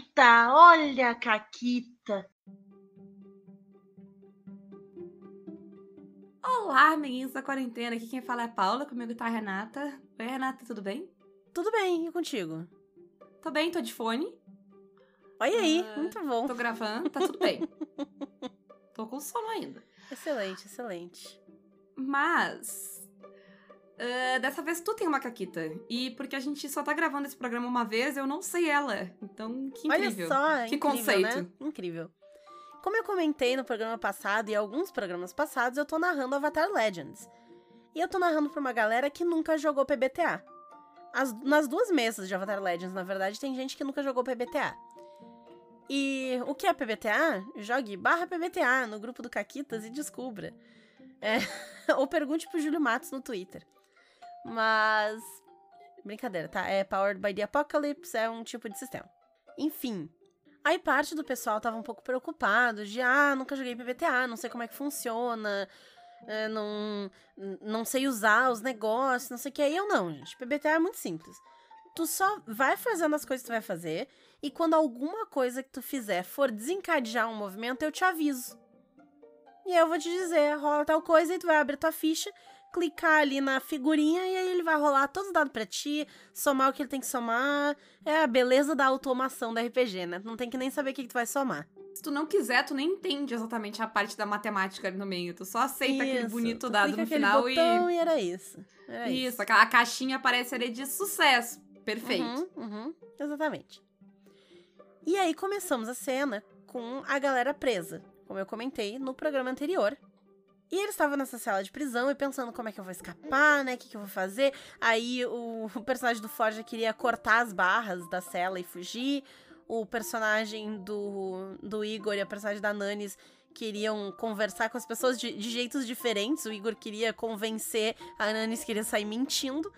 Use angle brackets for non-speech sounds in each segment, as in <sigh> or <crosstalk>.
Caquita, olha a Caquita. Olá, amiguinhos da quarentena. Aqui quem fala é a Paula, comigo tá a Renata. Oi, Renata, tudo bem? Tudo bem, e contigo? Tô bem, tô de fone. Olha aí, uh, muito bom. Tô gravando, tá tudo bem. <laughs> tô com sono ainda. Excelente, excelente. Mas. Uh, dessa vez tu tem uma caquita. E porque a gente só tá gravando esse programa uma vez, eu não sei ela. Então, que incrível. Olha só, que incrível, conceito. Né? Incrível. Como eu comentei no programa passado e alguns programas passados, eu tô narrando Avatar Legends. E eu tô narrando pra uma galera que nunca jogou PBTA. As, nas duas mesas de Avatar Legends, na verdade, tem gente que nunca jogou PBTA. E o que é PBTA? Jogue barra PBTA no grupo do Caquitas e descubra. É, <laughs> ou pergunte pro Júlio Matos no Twitter. Mas. Brincadeira, tá? É Powered by the Apocalypse, é um tipo de sistema. Enfim. Aí parte do pessoal tava um pouco preocupado de, ah, nunca joguei PBTA, não sei como é que funciona, é, não, não sei usar os negócios, não sei o que. Aí eu não, gente. PBTA é muito simples. Tu só vai fazendo as coisas que tu vai fazer, e quando alguma coisa que tu fizer for desencadear um movimento, eu te aviso. E aí eu vou te dizer, rola tal coisa, e tu vai abrir tua ficha, clicar ali na figurinha e aí ele vai rolar todos os dados pra ti, somar o que ele tem que somar. É a beleza da automação da RPG, né? Não tem que nem saber o que, que tu vai somar. Se tu não quiser, tu nem entende exatamente a parte da matemática ali no meio. Tu só aceita isso, aquele bonito tu dado no final botão e... e era isso. Era isso, isso. a caixinha aparece ali de sucesso. Perfeito. Uhum, uhum, exatamente. E aí começamos a cena com a galera presa, como eu comentei no programa anterior. E eles estavam nessa cela de prisão e pensando como é que eu vou escapar, né? O que, que eu vou fazer. Aí o, <laughs> o personagem do Forja queria cortar as barras da cela e fugir. O personagem do, do Igor e a personagem da Nanis queriam conversar com as pessoas de, de jeitos diferentes. O Igor queria convencer, a Nanis queria sair mentindo.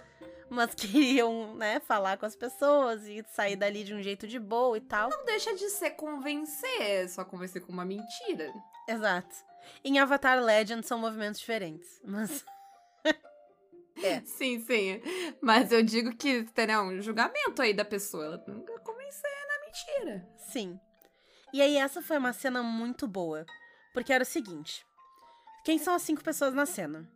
Mas <laughs> queriam, né, falar com as pessoas e sair dali de um jeito de boa e tal. Não deixa de ser convencer, é só convencer com uma mentira. Exato. Em Avatar Legend são movimentos diferentes, mas. <laughs> é. Sim, sim. Mas eu digo que terá um julgamento aí da pessoa. Ela nunca convencer na mentira. Sim. E aí, essa foi uma cena muito boa. Porque era o seguinte: quem são as cinco pessoas na cena?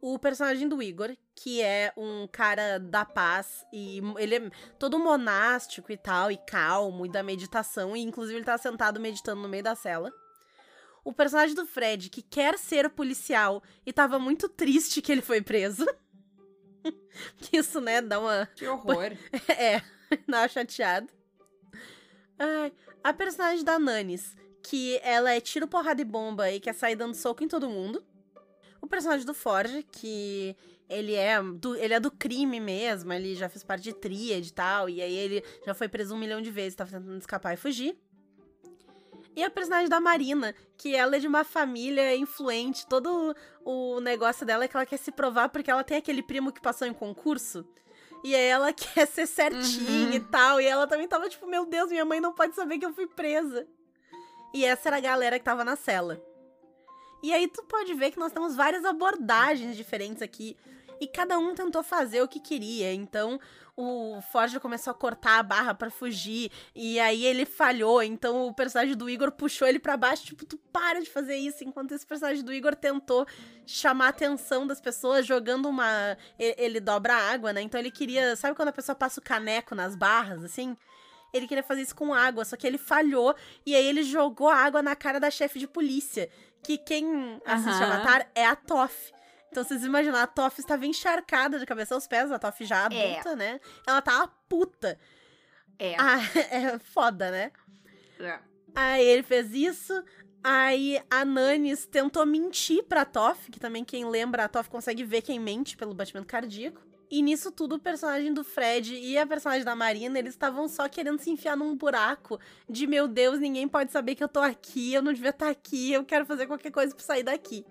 O personagem do Igor, que é um cara da paz, e ele é todo monástico e tal, e calmo, e da meditação, e inclusive ele tá sentado meditando no meio da cela o personagem do Fred, que quer ser policial e tava muito triste que ele foi preso. <laughs> Isso, né, dá uma. Que horror. <laughs> é, <laughs> dá uma chateada. Ai, a personagem da Nanis, que ela é tiro, porrada e bomba e quer sair dando soco em todo mundo. O personagem do Forge, que ele é do, ele é do crime mesmo, ele já fez parte de tríade e tal, e aí ele já foi preso um milhão de vezes, tava tentando escapar e fugir. E a personagem da Marina, que ela é de uma família influente. Todo o negócio dela é que ela quer se provar porque ela tem aquele primo que passou em concurso. E aí ela <laughs> quer ser certinha Uhum. e tal. E ela também tava tipo, meu Deus, minha mãe não pode saber que eu fui presa. E essa era a galera que tava na cela. E aí tu pode ver que nós temos várias abordagens diferentes aqui. E cada um tentou fazer o que queria. Então, o Forja começou a cortar a barra para fugir. E aí ele falhou. Então, o personagem do Igor puxou ele para baixo. Tipo, tu para de fazer isso. Enquanto esse personagem do Igor tentou chamar a atenção das pessoas jogando uma. Ele dobra água, né? Então, ele queria. Sabe quando a pessoa passa o caneco nas barras, assim? Ele queria fazer isso com água, só que ele falhou. E aí ele jogou a água na cara da chefe de polícia. Que quem assiste. Avatar é a Toff. Então, vocês imaginam, a Toff estava encharcada de cabeça aos pés, a Toff já É. adulta, né? Ela tava puta. É. Ah, <laughs> é foda, né? É. Aí ele fez isso. Aí a Nanis tentou mentir pra Toff, que também quem lembra, a Toff consegue ver quem mente pelo batimento cardíaco. E nisso tudo, o personagem do Fred e a personagem da Marina, eles estavam só querendo se enfiar num buraco de meu Deus, ninguém pode saber que eu tô aqui, eu não devia estar aqui, eu quero fazer qualquer coisa pra sair daqui.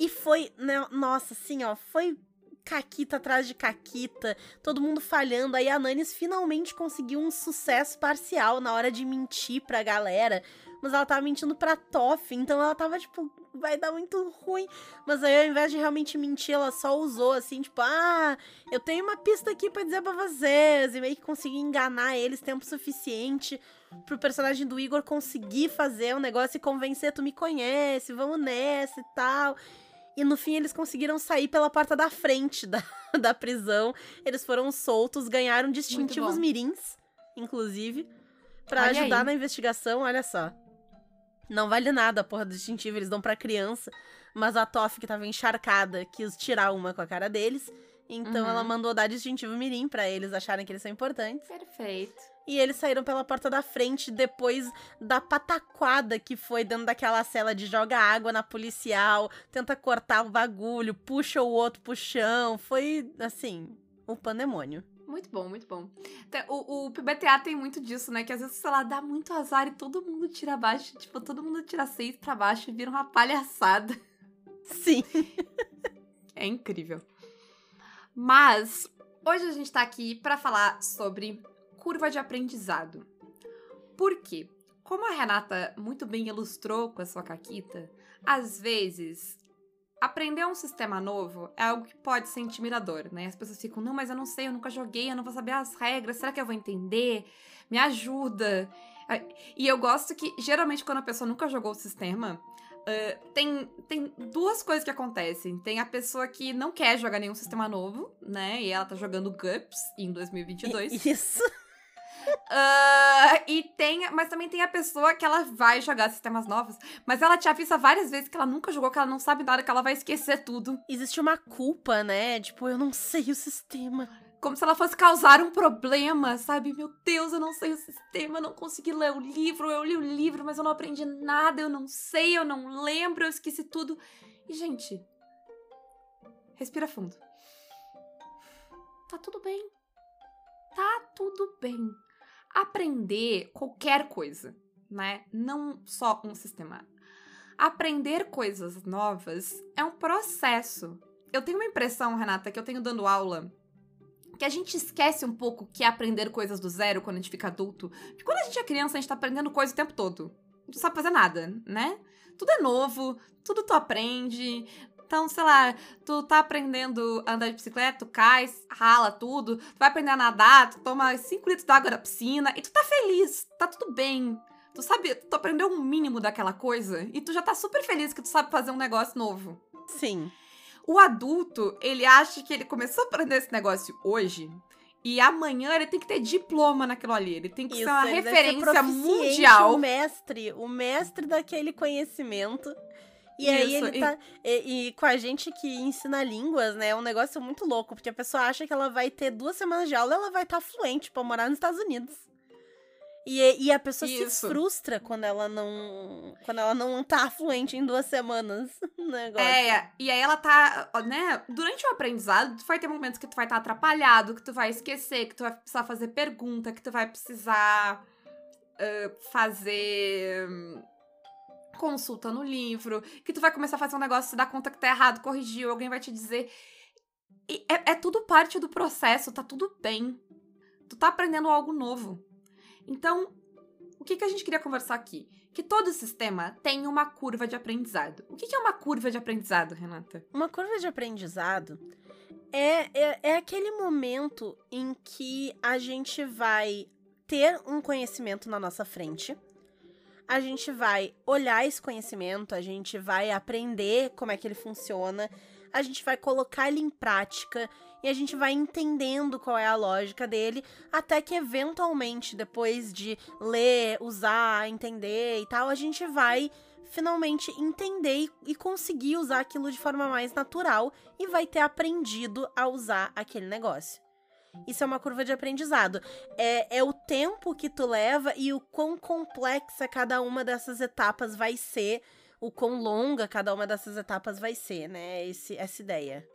E foi, né, nossa, assim, ó, foi caquita atrás de caquita, todo mundo falhando. Aí a Nanis finalmente conseguiu um sucesso parcial na hora de mentir pra galera. Mas ela tava mentindo pra Toff, então ela tava tipo, vai dar muito ruim. Mas aí, ao invés de realmente mentir, ela só usou assim, tipo, ah, eu tenho uma pista aqui pra dizer pra vocês. E meio que conseguiu enganar eles tempo suficiente pro personagem do Igor conseguir fazer um negócio e convencer, tu me conhece, vamos nessa e tal. E no fim eles conseguiram sair pela porta da frente da, <laughs> da prisão. Eles foram soltos, ganharam distintivos mirins, inclusive, para ajudar aí. na investigação, olha só. Não vale nada a porra do distintivo, eles dão pra criança. Mas a Toff, que tava encharcada, quis tirar uma com a cara deles. Então Uhum. ela mandou dar distintivo mirim pra eles acharem que eles são importantes. Perfeito. E eles saíram pela porta da frente depois da pataquada que foi dentro daquela cela de joga água na policial, tenta cortar o bagulho, puxa o outro pro chão. Foi, assim, um pandemônio. Muito bom, muito bom. O, o PBTA tem muito disso, né? Que às vezes, sei lá, dá muito azar e todo mundo tira abaixo. Tipo, todo mundo tira seis pra baixo e vira uma palhaçada. Sim. É incrível. Mas hoje a gente tá aqui pra falar sobre curva de aprendizado. Por quê? Como a Renata muito bem ilustrou com a sua caquita, às vezes aprender um sistema novo é algo que pode ser intimidador, né? As pessoas ficam, não, mas eu não sei, eu nunca joguei, eu não vou saber as regras, será que eu vou entender? Me ajuda. Ah, E eu gosto que, geralmente, quando a pessoa nunca jogou o sistema, ah, tem, tem duas coisas que acontecem. Tem a pessoa que não quer jogar nenhum sistema novo, né? E ela tá jogando GUPS em 2022. Isso. Ah, e tem, mas também tem a pessoa que ela vai jogar sistemas novos, mas ela te avisa várias vezes que ela nunca jogou, que ela não sabe nada, que ela vai esquecer tudo. Existe uma culpa, né? Tipo, eu não sei o sistema. Como se ela fosse causar um problema, sabe? Meu Deus, eu não sei o sistema, eu não consegui ler o livro, eu li o livro, mas eu não aprendi nada, eu não sei, eu não lembro, eu esqueci tudo. E, gente, respira fundo. Tá tudo bem. Tá tudo bem. Aprender qualquer coisa, né? Não só um sistema. Aprender coisas novas é um processo. Eu tenho uma impressão, Renata, que eu tenho dando aula que a gente esquece um pouco que é aprender coisas do zero quando a gente fica adulto. Porque quando a gente é criança, a gente tá aprendendo coisa o tempo todo. Não sabe fazer nada, né? Tudo é novo, tudo tu aprende. Então, sei lá, tu tá aprendendo a andar de bicicleta, tu cai, rala tudo, tu vai aprender a nadar, tu toma 5 litros d'água na piscina e tu tá feliz, tá tudo bem. Tu sabe, tu aprendeu um mínimo daquela coisa e tu já tá super feliz que tu sabe fazer um negócio novo. Sim. O adulto, ele acha que ele começou a aprender esse negócio hoje e amanhã ele tem que ter diploma naquilo ali. Ele tem que ser uma ser referência proficiente, mundial. O mestre, o mestre daquele conhecimento. E aí Isso, ele e- tá. E, e com a gente que ensina línguas, né? É um negócio muito louco, porque a pessoa acha que ela vai ter duas semanas de aula ela vai estar fluente pra morar nos Estados Unidos. E, e a pessoa se Isso. frustra quando ela não. Quando ela não tá fluente em duas semanas <laughs> no negócio. É, e aí ela tá, né, durante o aprendizado, tu vai ter momentos que tu vai estar atrapalhado, que tu vai esquecer, que tu vai precisar fazer pergunta, que tu vai precisar ah, fazer hum, consulta no livro, que tu vai começar a fazer um negócio, se dar conta que tá errado, corrigir, alguém vai te dizer. E é, é tudo parte do processo, tá tudo bem. Tu tá aprendendo algo novo. Então, o que, que a gente queria conversar aqui? Que todo sistema tem uma curva de aprendizado. O que, que é uma curva de aprendizado, Renata? Uma curva de aprendizado é, é, é aquele momento em que a gente vai ter um conhecimento na nossa frente, a gente vai olhar esse conhecimento, a gente vai aprender como é que ele funciona, a gente vai colocar ele em prática e a gente vai entendendo qual é a lógica dele, até que eventualmente, depois de ler, usar, entender e tal, a gente vai finalmente entender e, conseguir usar aquilo de forma mais natural e vai ter aprendido a usar aquele negócio. Isso é uma curva de aprendizado. É, é o tempo que tu leva e o quão complexa cada uma dessas etapas vai ser, o quão longa cada uma dessas etapas vai ser, né? Esse, essa ideia.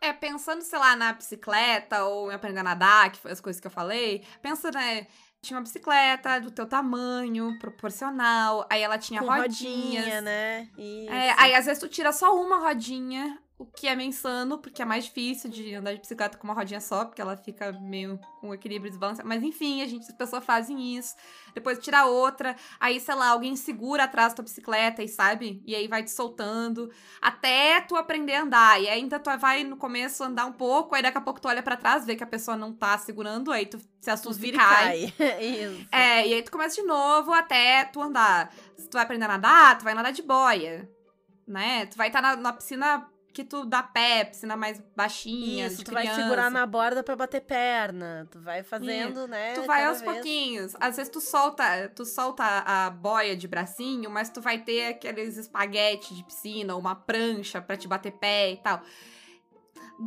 É, pensando, sei lá, na bicicleta ou em aprender a nadar, que foi as coisas que eu falei. Pensa, né? Tinha uma bicicleta do teu tamanho, proporcional. Aí ela tinha Com rodinhas. rodinha, né? Isso. É, aí às vezes tu tira só uma rodinha, o que é meio insano, porque é mais difícil de andar de bicicleta com uma rodinha só, porque ela fica meio com equilíbrio desbalanceado. Mas enfim, a gente, as pessoas fazem isso. Depois tira outra, aí, sei lá, alguém segura atrás da tua bicicleta e sabe? E aí vai te soltando, até tu aprender a andar. E ainda tu vai no começo andar um pouco, aí daqui a pouco tu olha para trás, vê que a pessoa não tá segurando, aí tu se assusta e cai. cai. <laughs> isso. É, e aí tu começa de novo até tu andar. Se tu vai aprender a nadar, tu vai nadar de boia. Né? Tu vai estar tá na, na piscina que tu dá pé, piscina mais baixinha, Isso, tu criança. vai segurar na borda pra bater perna. Tu vai fazendo, né? Tu vai aos vez. pouquinhos. Às vezes tu solta, tu solta a boia de bracinho, mas tu vai ter aqueles espaguetes de piscina, uma prancha pra te bater pé e tal.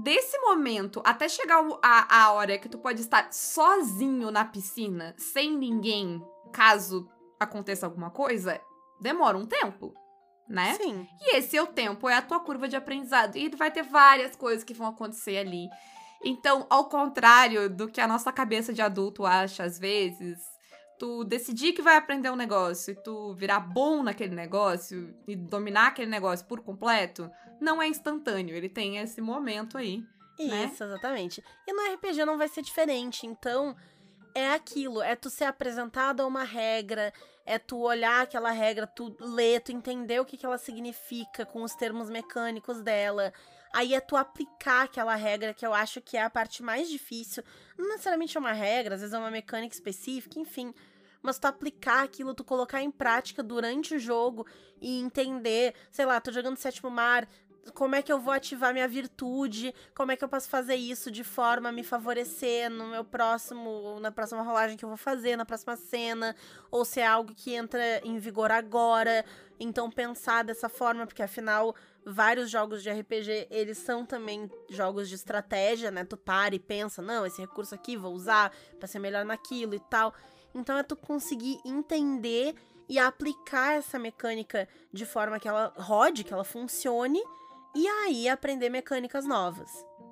Desse momento até chegar a, a hora que tu pode estar sozinho na piscina, sem ninguém, caso aconteça alguma coisa, demora um tempo, né? Sim. E esse é o tempo, é a tua curva de aprendizado. E vai ter várias coisas que vão acontecer ali. Então, ao contrário do que a nossa cabeça de adulto acha às vezes, tu decidir que vai aprender um negócio e tu virar bom naquele negócio e dominar aquele negócio por completo, não é instantâneo. Ele tem esse momento aí. né? Isso, exatamente. E no RPG não vai ser diferente. Então, é aquilo, é tu ser apresentado a uma regra, é tu olhar aquela regra, tu ler, tu entender o que, que ela significa com os termos mecânicos dela. Aí é tu aplicar aquela regra, que eu acho que é a parte mais difícil. Não necessariamente é uma regra, às vezes é uma mecânica específica, enfim. Mas tu aplicar aquilo, tu colocar em prática durante o jogo e entender, sei lá, tô jogando Sétimo Mar, como é que eu vou ativar minha virtude, como é que eu posso fazer isso de forma a me favorecer no meu próximo, na próxima rolagem que eu vou fazer, na próxima cena, ou se é algo que entra em vigor agora. Então pensar dessa forma, porque afinal vários jogos de RPG, eles são também jogos de estratégia, né? Tu para e pensa, não, esse recurso aqui vou usar pra ser melhor naquilo e tal. Então é tu conseguir entender e aplicar essa mecânica de forma que ela rode, que ela funcione e aí aprender mecânicas novas.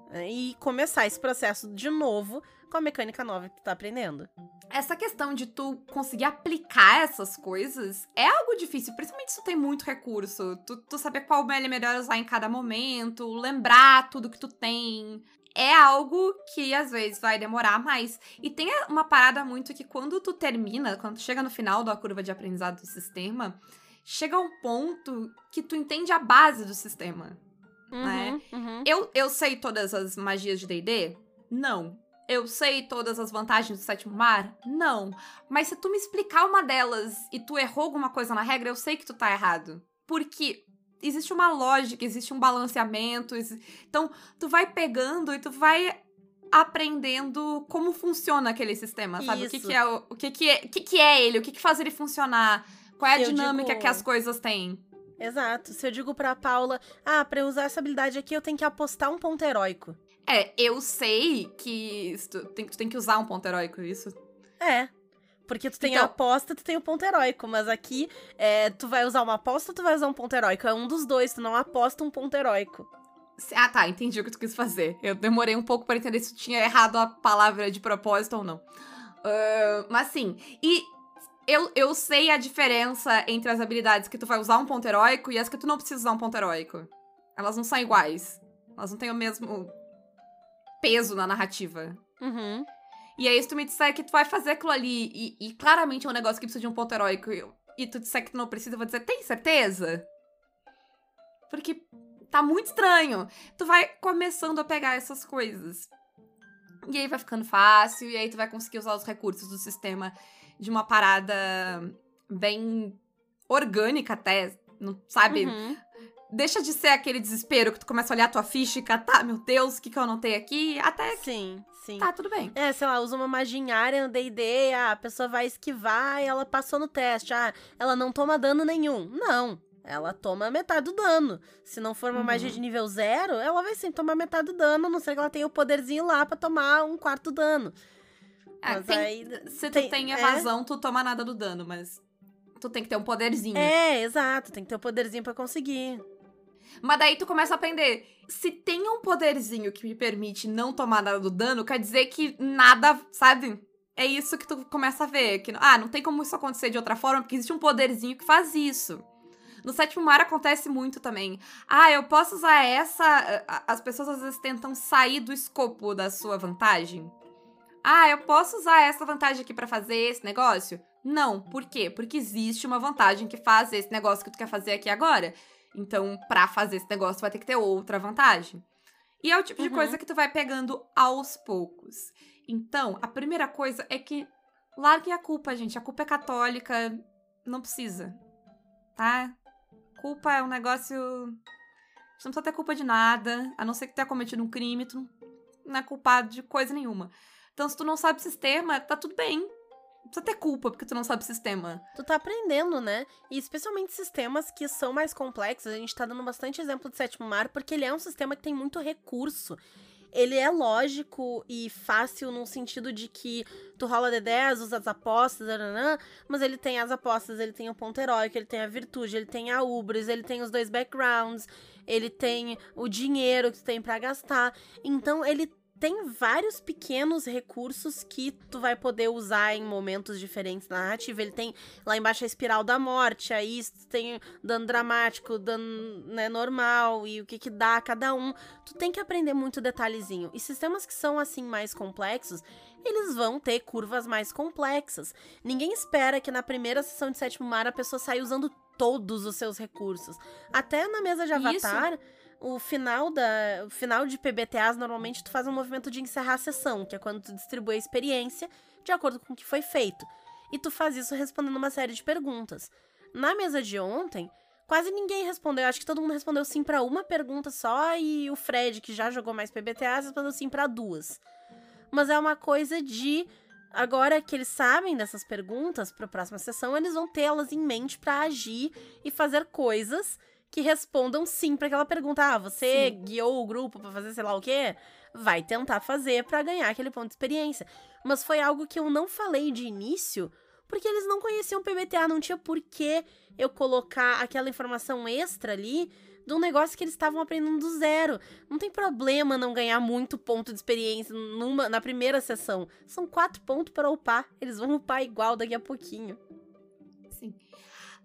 né? E começar esse processo de novo com a mecânica nova que tu tá aprendendo. Essa questão de tu conseguir aplicar essas coisas é algo difícil, principalmente se tu tem muito recurso. Tu, tu saber qual é melhor usar em cada momento, lembrar tudo que tu tem. É algo que às vezes vai demorar mais. E tem uma parada muito que quando tu termina, quando tu chega no final da curva de aprendizado do sistema, chega um ponto que tu entende a base do sistema. Né? uhum. Eu, eu sei todas as magias de D&D? Não. Eu sei todas as vantagens do sétimo mar? Não. Mas se tu me explicar uma delas e tu errou alguma coisa na regra, eu sei que tu tá errado. Porque existe uma lógica, existe um balanceamento. exi- Então, tu vai pegando e tu vai aprendendo como funciona aquele sistema, sabe? O que, Isso. que é o, o que, que é, o que, que é ele, o que, que faz ele funcionar, qual é a Eu dinâmica digo- que as coisas têm. Exato. Se eu digo pra Paula, ah, pra eu usar essa habilidade aqui eu tenho que apostar um ponto heróico. É, eu sei que tu tem, tu tem que usar um ponto heróico, isso. É. Porque tu tem Então- a aposta, tu tem o ponto heróico, mas aqui é, tu vai usar uma aposta ou tu vai usar um ponto heróico? É um dos dois, tu não aposta um ponto heróico. Ah, tá, entendi o que tu quis fazer. Eu demorei um pouco pra entender se tu tinha errado a palavra de propósito ou não. Ah, mas sim, e eu, eu sei a diferença entre as habilidades que tu vai usar um ponto heróico e as que tu não precisa usar um ponto heróico. Elas não são iguais. Elas não têm o mesmo peso na narrativa. Uhum. E aí, se tu me disser que tu vai fazer aquilo ali e, e claramente é um negócio que precisa de um ponto heróico e, e tu disser que tu não precisa, eu vou dizer, tem certeza? Porque tá muito estranho. Tu vai começando a pegar essas coisas. E aí vai ficando fácil, e aí tu vai conseguir usar os recursos do sistema de uma parada bem orgânica até, não sabe? Uhum. Deixa de ser aquele desespero que tu começa a olhar a tua ficha e catar, meu Deus, o que que eu anotei aqui? Até Sim, sim. tá, tudo bem. É, sei lá, usa uma magia em área no D&D, ah, a pessoa vai esquivar e ela passou no teste. Ah, ela não toma dano nenhum. Não, ela toma metade do dano. Se não for uma Uhum. magia de nível zero, ela vai sim tomar metade do dano, a não ser que ela tenha o poderzinho lá pra tomar um quarto dano. É, Mas tem- aí... Se tu tem- tem, é. evasão, tu toma nada do dano, mas tu tem que ter um poderzinho. É, exato, tem que ter o poderzinho pra conseguir. Mas daí tu começa a aprender. Se tem um poderzinho que me permite não tomar nada do dano, quer dizer que nada, sabe? É isso que tu começa a ver. Que, ah, não tem como isso acontecer de outra forma, porque existe um poderzinho que faz isso. No sétimo mar acontece muito também. Ah, eu posso usar essa. As pessoas às vezes tentam sair do escopo da sua vantagem. Ah, eu posso usar essa vantagem aqui para fazer esse negócio? Não. Por quê? Porque existe uma vantagem que faz esse negócio que tu quer fazer aqui agora. Então, pra fazer esse negócio, tu vai ter que ter outra vantagem. E é o tipo de Uhum. coisa que tu vai pegando aos poucos. Então, a primeira coisa é que larguem a culpa, gente. A culpa é católica, não precisa. Tá? Culpa é um negócio. Você não precisa ter culpa de nada, a não ser que tenha cometido um crime, tu não é culpado de coisa nenhuma. Então, se tu não sabe sistema, tá tudo bem. Precisa ter culpa porque tu não sabe sistema. Tu tá aprendendo, né? E especialmente sistemas que são mais complexos. A gente tá dando bastante exemplo do sétimo mar, porque ele é um sistema que tem muito recurso. Ele é lógico e fácil no sentido de que tu rola D10, usa as apostas, mas ele tem as apostas, ele tem o ponto heróico, ele tem a virtude, ele tem a ubris, ele tem os dois backgrounds, ele tem o dinheiro que tu tem pra gastar. Então ele tem vários pequenos recursos que tu vai poder usar em momentos diferentes na narrativa. Ele tem lá embaixo a espiral da morte, aí tu tem dano dramático, dano né, normal e o que que dá a cada um. Tu tem que aprender muito detalhezinho. E sistemas que são assim mais complexos, eles vão ter curvas mais complexas. Ninguém espera que na primeira sessão de sétimo mar a pessoa saia usando todos os seus recursos. Até na mesa de Isso. O final da o final de PBTAs normalmente tu faz um movimento de encerrar a sessão, que é quando tu distribui a experiência de acordo com o que foi feito. E tu faz isso respondendo uma série de perguntas. Na mesa de ontem, quase ninguém respondeu. Acho que todo mundo respondeu sim pra uma pergunta só e o Fred, que já jogou mais PBTAs, respondeu sim pra duas. Mas é uma coisa de agora que eles sabem dessas perguntas para a próxima sessão, eles vão tê-las em mente pra agir e fazer coisas que respondam sim pra aquela pergunta. Ah, você Sim. guiou o grupo pra fazer sei lá o quê? Vai tentar fazer pra ganhar aquele ponto de experiência. Mas foi algo que eu não falei de início, porque eles não conheciam PBTA, não tinha por que eu colocar aquela informação extra ali de um negócio que eles estavam aprendendo do zero. Não tem problema não ganhar muito ponto de experiência numa, na primeira sessão. São quatro pontos para upar. Eles vão upar igual daqui a pouquinho. Sim.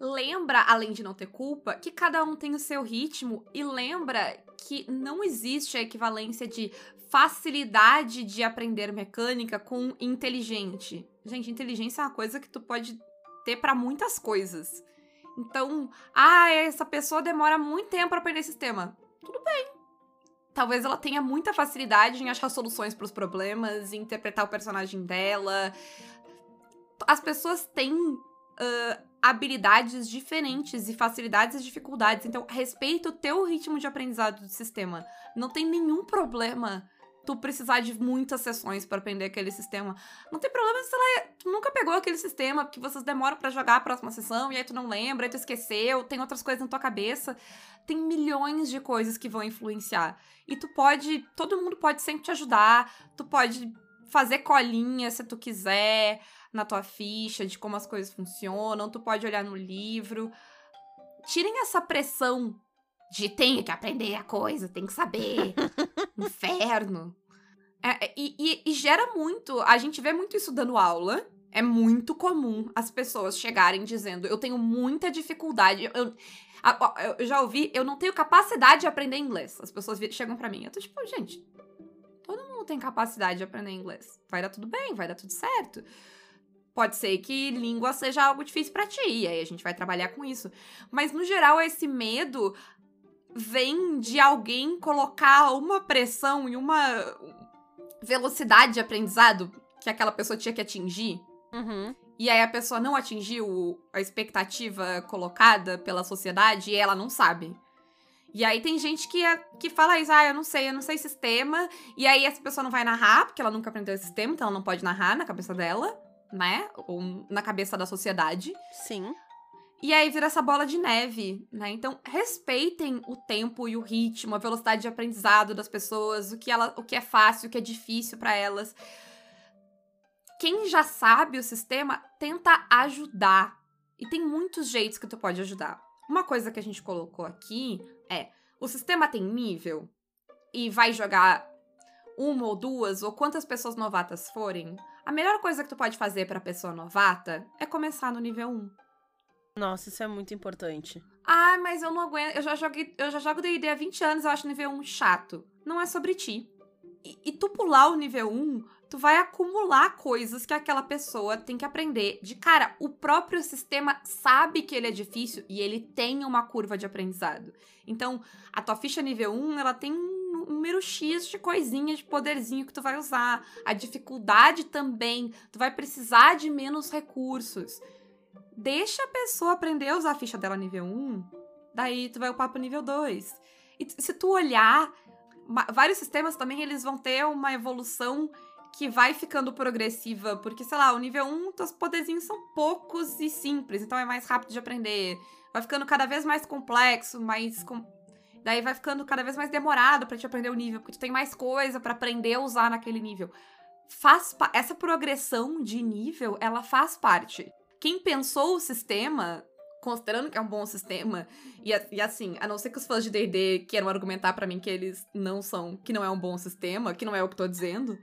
Lembra, além de não ter culpa, que cada um tem o seu ritmo e lembra que não existe a equivalência de facilidade de aprender mecânica com inteligente. Gente, inteligência é uma coisa que tu pode ter pra muitas coisas. Então, ah, essa pessoa demora muito tempo pra aprender sistema. Tudo bem. Talvez ela tenha muita facilidade em achar soluções pros problemas, em interpretar o personagem dela. As pessoas têm ah, habilidades diferentes e facilidades e dificuldades. Então, respeita o teu ritmo de aprendizado do sistema. Não tem nenhum problema tu precisar de muitas sessões pra aprender aquele sistema. Não tem problema se tu nunca pegou aquele sistema, porque vocês demoram pra jogar a próxima sessão, e aí tu não lembra, aí tu esqueceu, tem outras coisas na tua cabeça. Tem milhões de coisas que vão influenciar. E tu pode, todo mundo pode sempre te ajudar, tu pode fazer colinha se tu quiser na tua ficha de como as coisas funcionam, tu pode olhar no livro. Tirem essa pressão de tem que aprender a coisa, tem que saber. <laughs> Inferno. É, e, e- e gera muito. A gente vê muito isso dando aula. É muito comum as pessoas chegarem dizendo: Eu tenho muita dificuldade. Eu, eu- já ouvi, eu não tenho capacidade de aprender inglês. As pessoas chegam pra mim. Eu tô tipo, gente, todo mundo tem capacidade de aprender inglês. Vai dar tudo bem, vai dar tudo certo. Pode ser que língua seja algo difícil pra ti, e aí a gente vai trabalhar com isso. Mas no geral, esse medo vem de alguém colocar uma pressão e uma velocidade de aprendizado que aquela pessoa tinha que atingir. Uhum. E aí a pessoa não atingiu a expectativa colocada pela sociedade e ela não sabe. E aí tem gente que, é- que fala isso, ah, eu não sei, eu não sei sistema. E aí essa pessoa não vai narrar, porque ela nunca aprendeu esse sistema, então ela não pode narrar na cabeça dela, né? Ou na cabeça da sociedade. Sim. E aí vira essa bola de neve, né? Então, respeitem o tempo e o ritmo, a velocidade de aprendizado das pessoas, o que, ela, o que é fácil, o que é difícil pra elas. Quem já sabe o sistema, tenta ajudar. E tem muitos jeitos que tu pode ajudar. Uma coisa que a gente colocou aqui é: o sistema tem nível e vai jogar uma ou duas, ou quantas pessoas novatas forem. A melhor coisa que tu pode fazer pra pessoa novata é começar no nível 1. Nossa, isso é muito importante. Ah, mas eu não aguento. Eu já joguei, eu já jogo D&D há 20 anos, eu acho o nível 1 chato. Não é sobre ti. E, e tu pular o nível 1, tu vai acumular coisas que aquela pessoa tem que aprender. De cara, o próprio sistema sabe que ele é difícil e ele tem uma curva de aprendizado. Então, a tua ficha nível 1, ela tem um número X de coisinha, de poderzinho que tu vai usar. A dificuldade também. Tu vai precisar de menos recursos deixa a pessoa aprender a usar a ficha dela nível 1, daí tu vai upar pro nível 2. E se tu olhar, vários sistemas também eles vão ter uma evolução que vai ficando progressiva, porque, sei lá, o nível 1, os poderzinhos são poucos e simples, então é mais rápido de aprender. Vai ficando cada vez mais complexo, mais. Com... Daí vai ficando cada vez mais demorado para te aprender o nível, porque tu tem mais coisa para aprender a usar naquele nível. Faz essa progressão de nível, ela faz parte quem pensou o sistema, considerando que é um bom sistema, e, e assim, a não ser que os fãs de D&D queiram argumentar para mim que eles não são, que não é um bom sistema, que não é o que tô dizendo,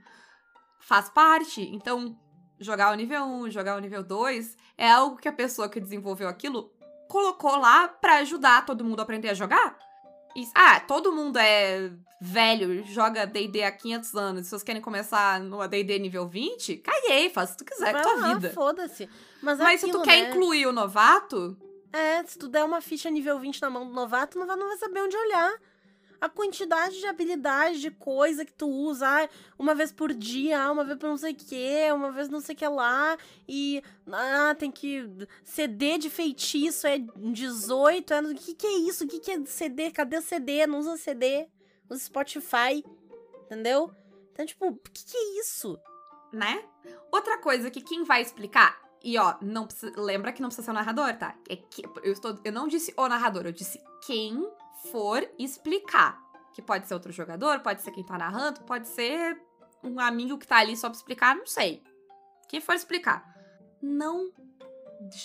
faz parte. Então, jogar o nível 1, jogar o nível 2, é algo que a pessoa que desenvolveu aquilo colocou lá para ajudar todo mundo a aprender a jogar. E, ah, todo mundo é velho, joga D&D há 500 anos, se vocês querem começar no D&D nível 20, caguei, faz o que tu quiser com tua lá, vida. foda-se. Mas, Mas aquilo, se tu quer né? incluir o novato, É, se tu der uma ficha nível 20 na mão do novato, não vai, não vai saber onde olhar. A quantidade de habilidade, de coisa que tu usa, uma vez por dia, uma vez por não sei o que, uma vez não sei o que lá, e ah, tem que. CD de feitiço é 18 anos. O que, que é isso? O que, que é CD? Cadê CD? Não usa CD, usa Spotify, entendeu? Então, tipo, o que, que é isso? né? Outra coisa que quem vai explicar, e ó, não precisa, lembra que não precisa ser o narrador, tá? É que eu estou, eu não disse o narrador, eu disse quem for explicar. Que pode ser outro jogador, pode ser quem tá narrando, pode ser um amigo que tá ali só pra explicar, não sei. Quem for explicar. Não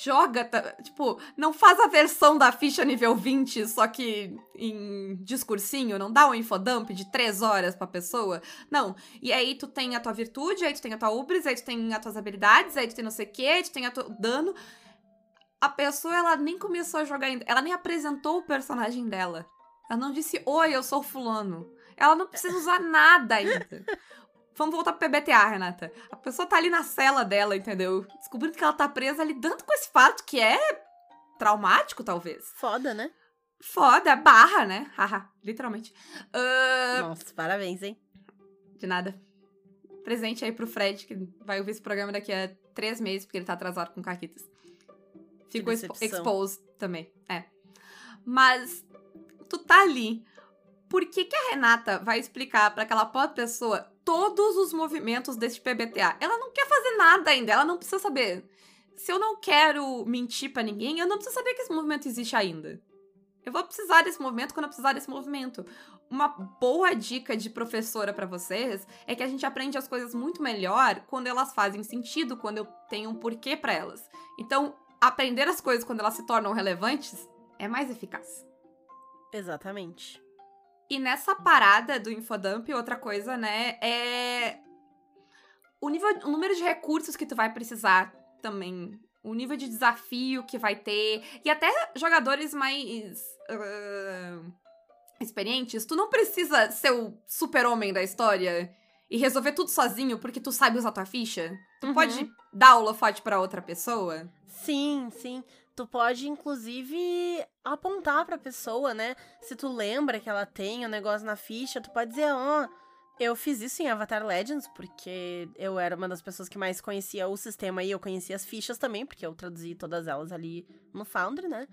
joga, tipo, não faz a versão da ficha nível 20, só que em discursinho, não dá um infodump de 3 horas pra pessoa. Não. E aí tu tem a tua virtude, aí tu tem a tua ubris, aí tu tem as tuas habilidades, aí tu tem não sei o que, aí tu tem a tua dano. A pessoa, ela nem começou a jogar ainda, ela nem apresentou o personagem dela. Ela não disse, oi, eu sou fulano. Ela não precisa usar <laughs> nada ainda. Vamos voltar pro PBTA, Renata. A pessoa tá ali na cela dela, entendeu? Descobrindo que ela tá presa, lidando com esse fato que é traumático, talvez. Foda, né? Foda, barra, né? Haha, literalmente. Ah, Nossa, parabéns, hein? de nada. Presente aí pro Fred, que vai ouvir esse programa daqui a três meses, porque ele tá atrasado com Caquitas. Ficou expo exposed também, é. Mas, tu tá ali. Por que, que a Renata vai explicar pra aquela pobre pessoa todos os movimentos desse PBTA? Ela não quer fazer nada ainda, ela não precisa saber. Se eu não quero mentir pra ninguém, eu não preciso saber que esse movimento existe ainda. Eu vou precisar desse movimento quando eu precisar desse movimento. Uma boa dica de professora pra vocês é que a gente aprende as coisas muito melhor quando elas fazem sentido, quando eu tenho um porquê pra elas. Então, aprender as coisas quando elas se tornam relevantes é mais eficaz. Exatamente. E nessa parada do infodump, outra coisa, né, é o nível, o número de recursos que tu vai precisar também, o nível de desafio que vai ter e até jogadores mais ah, experientes, tu não precisa ser o super-homem da história e resolver tudo sozinho porque tu sabe usar tua ficha. Tu Uhum. pode dar o holofote pra outra pessoa. Sim, sim. Tu pode, inclusive, apontar pra pessoa, né? Se tu lembra que ela tem o negócio na ficha, tu pode dizer, ó, eu fiz isso em Avatar Legends, porque eu era uma das pessoas que mais conhecia o sistema e eu conhecia as fichas também, porque eu traduzi todas elas ali no Foundry, né?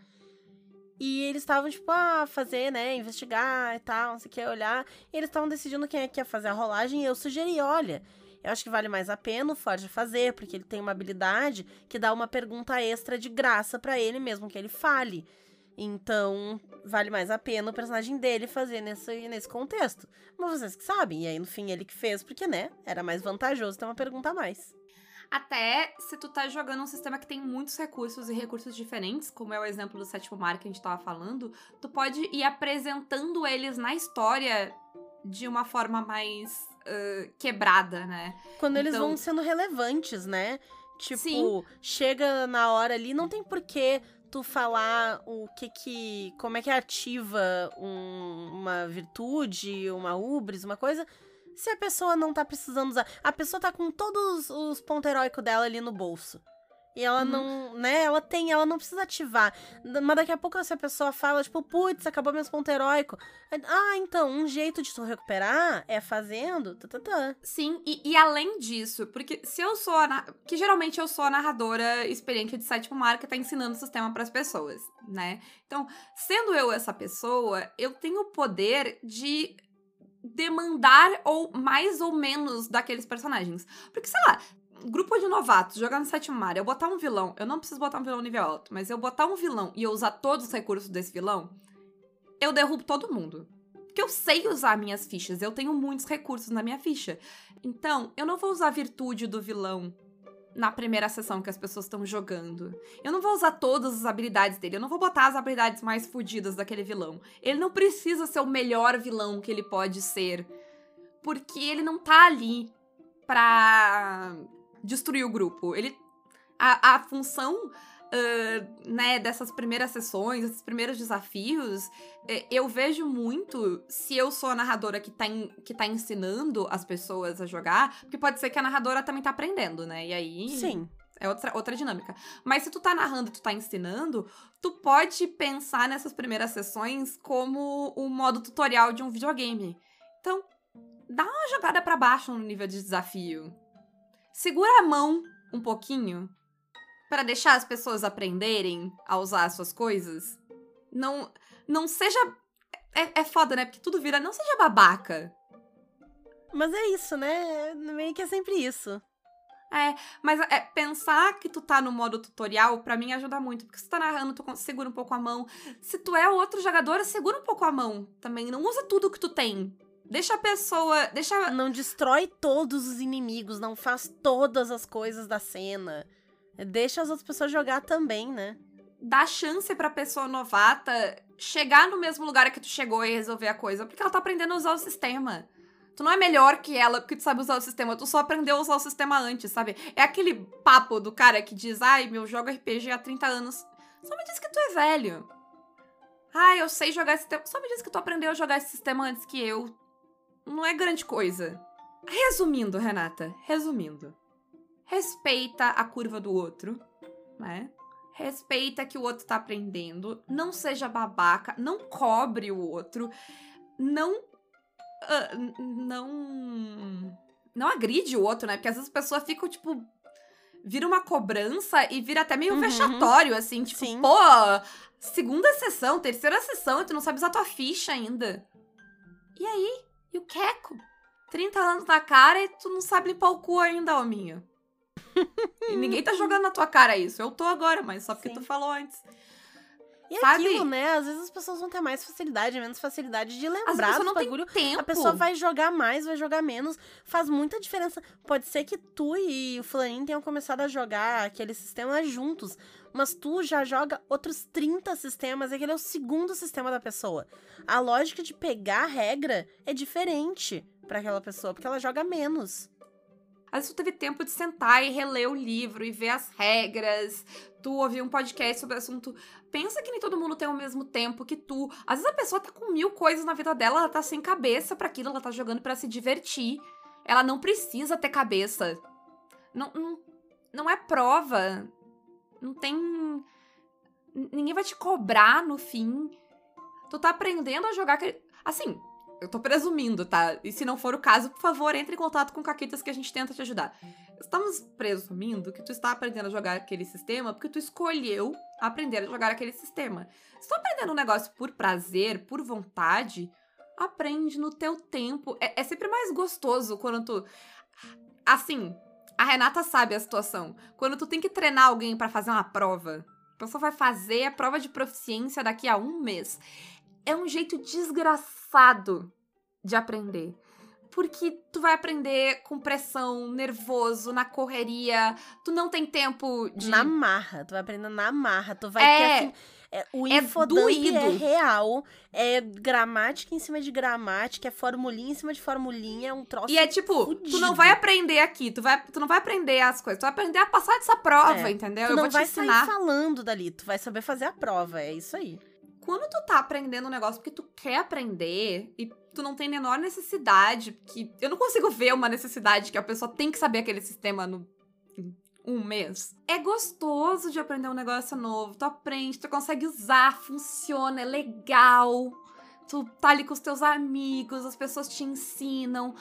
E eles estavam, tipo, a fazer, né, investigar e tal, não sei o que, olhar. E eles estavam decidindo quem é que ia fazer a rolagem e eu sugeri, olha, eu acho que vale mais a pena o Ford fazer, porque ele tem uma habilidade que dá uma pergunta extra de graça pra ele mesmo que ele fale. Então, vale mais a pena o personagem dele fazer nesse, nesse contexto. Mas vocês que sabem, e aí no fim ele que fez, porque, né, era mais vantajoso ter uma pergunta a mais. Até se tu tá jogando um sistema que tem muitos recursos e recursos diferentes, como é o exemplo do sétimo mar que a gente tava falando, tu pode ir apresentando eles na história de uma forma mais ah, quebrada, né? Quando eles Então- vão sendo relevantes, né? Tipo, Sim. chega na hora ali, não tem porquê tu falar o que que. como é que ativa um- uma virtude, uma ubris, uma coisa, se a pessoa não tá precisando usar. A pessoa tá com todos os pontos heróicos dela ali no bolso. E ela Uhum. não, né, ela tem, ela não precisa ativar. Mas daqui a pouco se a pessoa fala, tipo, putz, acabou meus pontos heróicos. Ah, então, um jeito de tu recuperar é fazendo. Tá. Sim, e, e além disso, porque se eu sou a. Que geralmente eu sou a narradora experiente de sétimo mar que tá ensinando o sistema pras pessoas, né? Então, sendo eu essa pessoa, eu tenho o poder de demandar ou mais ou menos daqueles personagens. Porque, sei lá, grupo de novatos jogando sétimo mar, eu botar um vilão, eu não preciso botar um vilão nível alto, mas eu botar um vilão e eu usar todos os recursos desse vilão, eu derrubo todo mundo. Porque eu sei usar minhas fichas, eu tenho muitos recursos na minha ficha. Então, eu não vou usar a virtude do vilão na primeira sessão que as pessoas estão jogando. Eu não vou usar todas as habilidades dele, eu não vou botar as habilidades mais fodidas daquele vilão. Ele não precisa ser o melhor vilão que ele pode ser, porque ele não tá ali pra destruir o grupo. Ele a, a função ah, né, dessas primeiras sessões, esses primeiros desafios, é, eu vejo muito se eu sou a narradora que tá, en- que tá ensinando as pessoas a jogar, porque pode ser que a narradora também tá aprendendo, né? E aí. Sim. É outra, outra dinâmica. Mas se tu tá narrando e tu tá ensinando, tu pode pensar nessas primeiras sessões como o modo tutorial de um videogame. Então, dá uma jogada pra baixo no nível de desafio. Segura a mão um pouquinho pra deixar as pessoas aprenderem a usar as suas coisas. Não, não seja. É, é foda, né? Porque tudo vira. Não seja babaca. Mas é isso, né? Meio que é sempre isso. É, mas é, pensar que tu tá no modo tutorial, pra mim ajuda muito. Porque se tu tá narrando, tu segura um pouco a mão. Se tu é outro jogador, segura um pouco a mão também. Não usa tudo que tu tem. Deixa a pessoa. Deixa. Não destrói todos os inimigos, não faz todas as coisas da cena. Deixa as outras pessoas jogar também, né? Dá chance pra pessoa novata chegar no mesmo lugar que tu chegou e resolver a coisa. Porque ela tá aprendendo a usar o sistema. Tu não é melhor que ela porque tu sabe usar o sistema, tu só aprendeu a usar o sistema antes, sabe? É aquele papo do cara que diz, ai, meu jogo RPG há 30 anos. Só me diz que tu é velho. Ai, eu sei jogar esse sistema. Só me diz que tu aprendeu a jogar esse sistema antes que eu. Não é grande coisa. Resumindo, Renata, resumindo. Respeita a curva do outro, né? Respeita que o outro tá aprendendo. Não seja babaca. Não cobre o outro. Não n- não. Não agride o outro, né? Porque às vezes a pessoa fica, tipo. Vira uma cobrança e vira até meio Uhum. vexatório, assim. Tipo, Sim. pô, segunda sessão, terceira sessão, e tu não sabe usar tua ficha ainda. E aí? E o queco? 30 anos na cara e tu não sabe limpar o cu ainda, hominho. E ninguém tá jogando na tua cara isso. Eu tô agora, mas só porque Sim. tu falou antes. E é Sabe? aquilo, né? Às vezes as pessoas vão ter mais facilidade, menos facilidade de lembrar têm bagulho. tempo. A pessoa vai jogar mais, vai jogar menos. Faz muita diferença. Pode ser que tu e o fulaninho tenham começado a jogar aquele sistema juntos. Mas tu já joga outros 30 sistemas. e Aquele é o segundo sistema da pessoa. A lógica de pegar a regra é diferente pra aquela pessoa, porque ela joga menos. Às vezes tu teve tempo de sentar e reler o livro e ver as regras, tu ouvir um podcast sobre o assunto. Pensa que nem todo mundo tem o mesmo tempo que tu. Às vezes a pessoa tá com mil coisas na vida dela, ela tá sem cabeça pra aquilo, ela tá jogando pra se divertir. Ela não precisa ter cabeça. Não, não, não é prova. Não tem. Ninguém vai te cobrar no fim. Tu tá aprendendo a jogar. Assim, eu tô presumindo, tá? E se não for o caso, por favor, entre em contato com Caquitas que a gente tenta te ajudar. Estamos presumindo que tu está aprendendo a jogar aquele sistema porque tu escolheu aprender a jogar aquele sistema. Se tu aprendendo um negócio por prazer, por vontade, aprende no teu tempo. É, é sempre mais gostoso quando tu. Assim, a Renata sabe a situação. Quando tu tem que treinar alguém pra fazer uma prova, a pessoa vai fazer a prova de proficiência daqui a um mês. É um jeito desgraçado de aprender. Porque tu vai aprender com pressão, nervoso, na correria. Tu não tem tempo de. Na marra. Tu vai aprender na marra. Tu vai É. ter assim. É, o É infodump doído. é real. É gramática em cima de gramática, é formulinha em cima de formulinha, é um troço. E é tipo, tu fudido. não vai aprender aqui, tu, vai, tu não vai aprender as coisas, tu vai aprender a passar dessa prova, É, entendeu? Tu Eu não vou te vai ensinar. sair falando dali, tu vai saber fazer a prova, é isso aí. Quando tu tá aprendendo um negócio porque tu quer aprender e tu não tem a menor necessidade, que eu não consigo ver uma necessidade que a pessoa tem que saber aquele sistema no um mês. É gostoso de aprender um negócio novo. Tu aprende, tu consegue usar, funciona, é legal. Tu tá ali com os teus amigos, as pessoas te ensinam.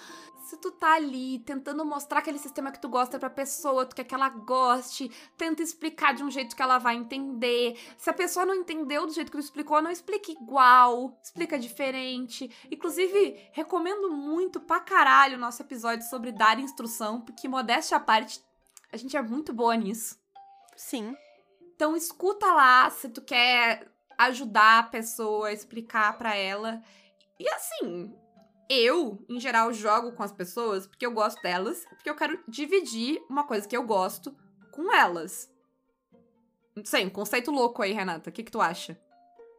Se tu tá ali tentando mostrar aquele sistema que tu gosta pra pessoa, tu quer que ela goste, tenta explicar de um jeito que ela vai entender. Se a pessoa não entendeu do jeito que tu explicou, não explica igual, explica diferente. Inclusive, recomendo muito pra caralho o nosso episódio sobre dar instrução, porque modéstia à parte, a gente é muito boa nisso. Sim. Então escuta lá se tu quer ajudar a pessoa, explicar pra ela. E assim, eu, em geral, jogo com as pessoas porque eu gosto delas, porque eu quero dividir uma coisa que eu gosto com elas. Não sei, um conceito louco aí, Renata. O que, que tu acha?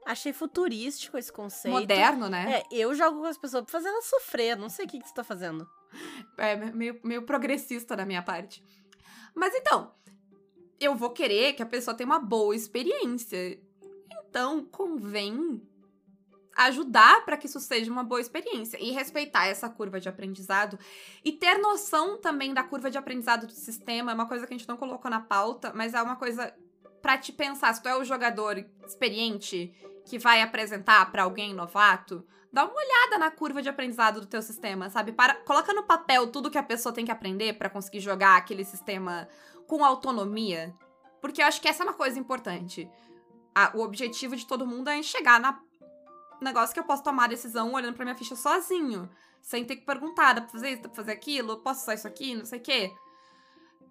Achei futurístico esse conceito. Moderno, né? É, eu jogo com as pessoas pra fazer elas sofrer. Não sei o que, que você tá fazendo. <laughs> É, meio, meio progressista da minha parte. Mas então, eu vou querer que a pessoa tenha uma boa experiência. Então, convém ajudar para que isso seja uma boa experiência e respeitar essa curva de aprendizado e ter noção também da curva de aprendizado do sistema. É uma coisa que a gente não colocou na pauta, mas é uma coisa para te pensar. Se tu é o jogador experiente que vai apresentar para alguém novato, dá uma olhada na curva de aprendizado do teu sistema, sabe? Para, coloca no papel tudo que a pessoa tem que aprender para conseguir jogar aquele sistema com autonomia, porque eu acho que essa é uma coisa importante. A- o objetivo de todo mundo é chegar na negócio que eu posso tomar decisão olhando pra minha ficha sozinho, sem ter que perguntar, dá pra fazer isso, dá pra fazer aquilo, posso usar isso aqui, não sei o quê.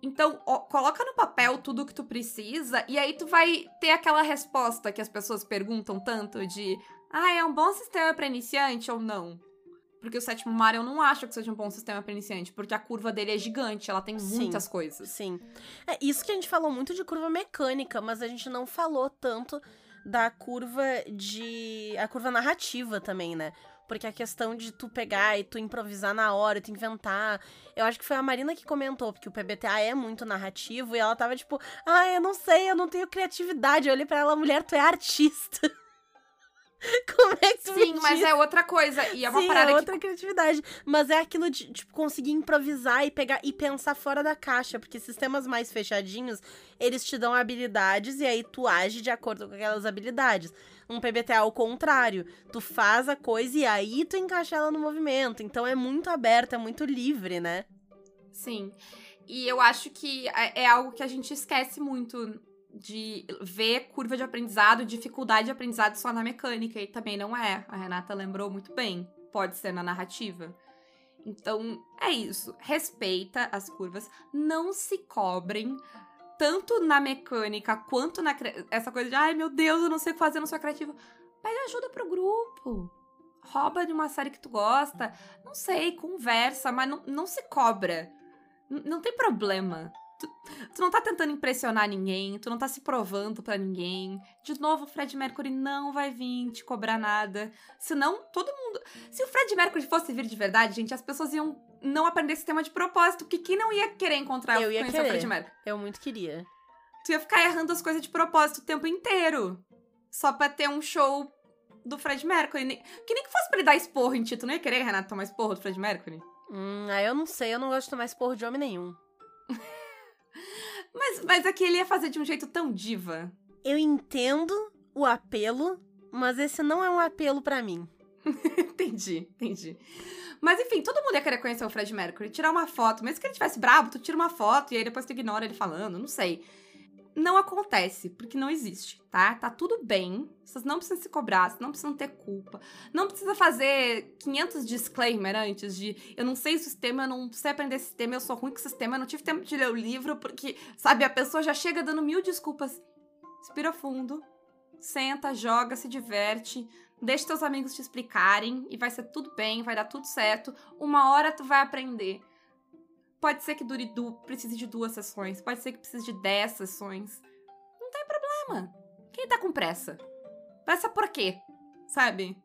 Então, ó, coloca no papel tudo o que tu precisa e aí tu vai ter aquela resposta que as pessoas perguntam tanto de ah, é um bom sistema pra iniciante ou não? Porque o sétimo mar eu não acho que seja um bom sistema pra iniciante, porque a curva dele é gigante, ela tem Sim. muitas coisas. Sim. É isso que a gente falou muito de curva mecânica, mas a gente não falou tanto da curva de. a curva narrativa também, né? Porque a questão de tu pegar e tu improvisar na hora, tu inventar. Eu acho que foi a Marina que comentou, porque o PBTA é muito narrativo e ela tava tipo, ah, eu não sei, eu não tenho criatividade. Eu olhei pra ela, mulher, tu é artista. <laughs> Como é que tu Sim, mas diz? é outra coisa. E é uma Sim, parada é que outra criatividade. Mas é aquilo de, tipo, conseguir improvisar e pegar e pensar fora da caixa. Porque sistemas mais fechadinhos, eles te dão habilidades e aí tu age de acordo com aquelas habilidades. Um PBTA ao contrário. Tu faz a coisa e aí tu encaixa ela no movimento. Então é muito aberto, é muito livre, né? Sim. E eu acho que é é algo que a gente esquece muito de ver curva de aprendizado, dificuldade de aprendizado só na mecânica. E também não é. A Renata lembrou muito bem. Pode ser na narrativa. Então, é isso. Respeita as curvas. Não se cobrem. Tanto na mecânica quanto na. Essa coisa de, ai meu Deus, eu não sei o que fazer, não sou criativa. Pede ajuda pro grupo. Rouba de uma série que tu gosta. Não sei, conversa, mas não, não se cobra. N- não tem problema. Tu, tu não tá tentando impressionar ninguém, tu não tá se provando pra ninguém. De novo, o Fred Mercury não vai vir te cobrar nada. Senão, todo mundo. Se o Fred Mercury fosse vir de verdade, gente, as pessoas iam não aprender esse tema de propósito, porque quem não ia querer encontrar Eu ia conhecer o querer. Fred Mercury? Eu muito queria. Tu ia ficar errando as coisas de propósito o tempo inteiro. Só pra ter um show do Fred Mercury. Que nem que fosse pra ele dar esporro em ti. Tu não ia querer, Renato, tomar esporro do Fred Mercury? Hum, aí eu não sei, eu não gosto de tomar esporro de homem nenhum. Mas, mas aqui ele ia fazer de um jeito tão diva. Eu entendo o apelo, mas esse não é um apelo pra mim. <laughs> entendi, entendi. Mas enfim, todo mundo ia querer conhecer o Fred Mercury, tirar uma foto. Mesmo que ele tivesse brabo, tu tira uma foto e aí depois tu ignora ele falando, não sei. Não acontece, porque não existe, tá? Tá tudo bem. Vocês não precisam se cobrar, vocês não precisam ter culpa. Não precisa fazer 500 disclaimer antes de eu não sei sistema, eu não sei aprender sistema, eu sou ruim com sistema, eu não tive tempo de ler o livro, porque, sabe, a pessoa já chega dando mil desculpas. Respira fundo, senta, joga, se diverte, deixa teus amigos te explicarem e vai ser tudo bem, vai dar tudo certo. Uma hora tu vai aprender. Pode ser que dure du precise de duas sessões, pode ser que precise de dez sessões. Não tem problema. Quem tá com pressa? Pressa por quê? Sabe?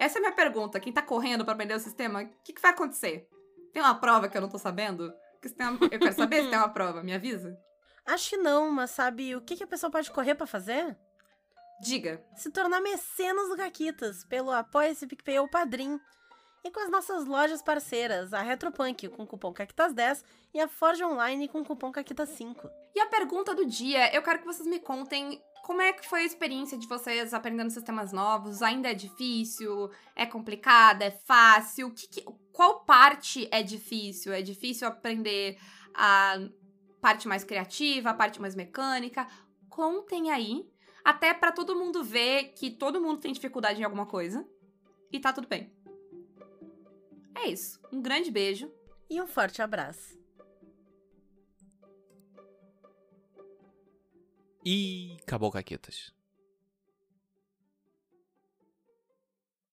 Essa é a minha pergunta. Quem tá correndo pra aprender o sistema, o que, que vai acontecer? Tem uma prova que eu não tô sabendo? Uma... Eu quero saber se tem uma <laughs> prova, me avisa. Acho que não, mas sabe o que, que a pessoa pode correr para fazer? Diga. Se tornar mecenas do Caquitas, pelo Apoia-se PicPay ou Padrim. E com as nossas lojas parceiras, a Retropunk com cupom CAQUITAS10 e a Forge Online com cupom CAQUITAS5. E a pergunta do dia, eu quero que vocês me contem como é que foi a experiência de vocês aprendendo sistemas novos? Ainda é difícil? É complicada? É fácil? Que que, qual parte é difícil? É difícil aprender a parte mais criativa, a parte mais mecânica? Contem aí, até para todo mundo ver que todo mundo tem dificuldade em alguma coisa e tá tudo bem. É isso. Um grande beijo e um forte abraço. E acabou, Caquetas.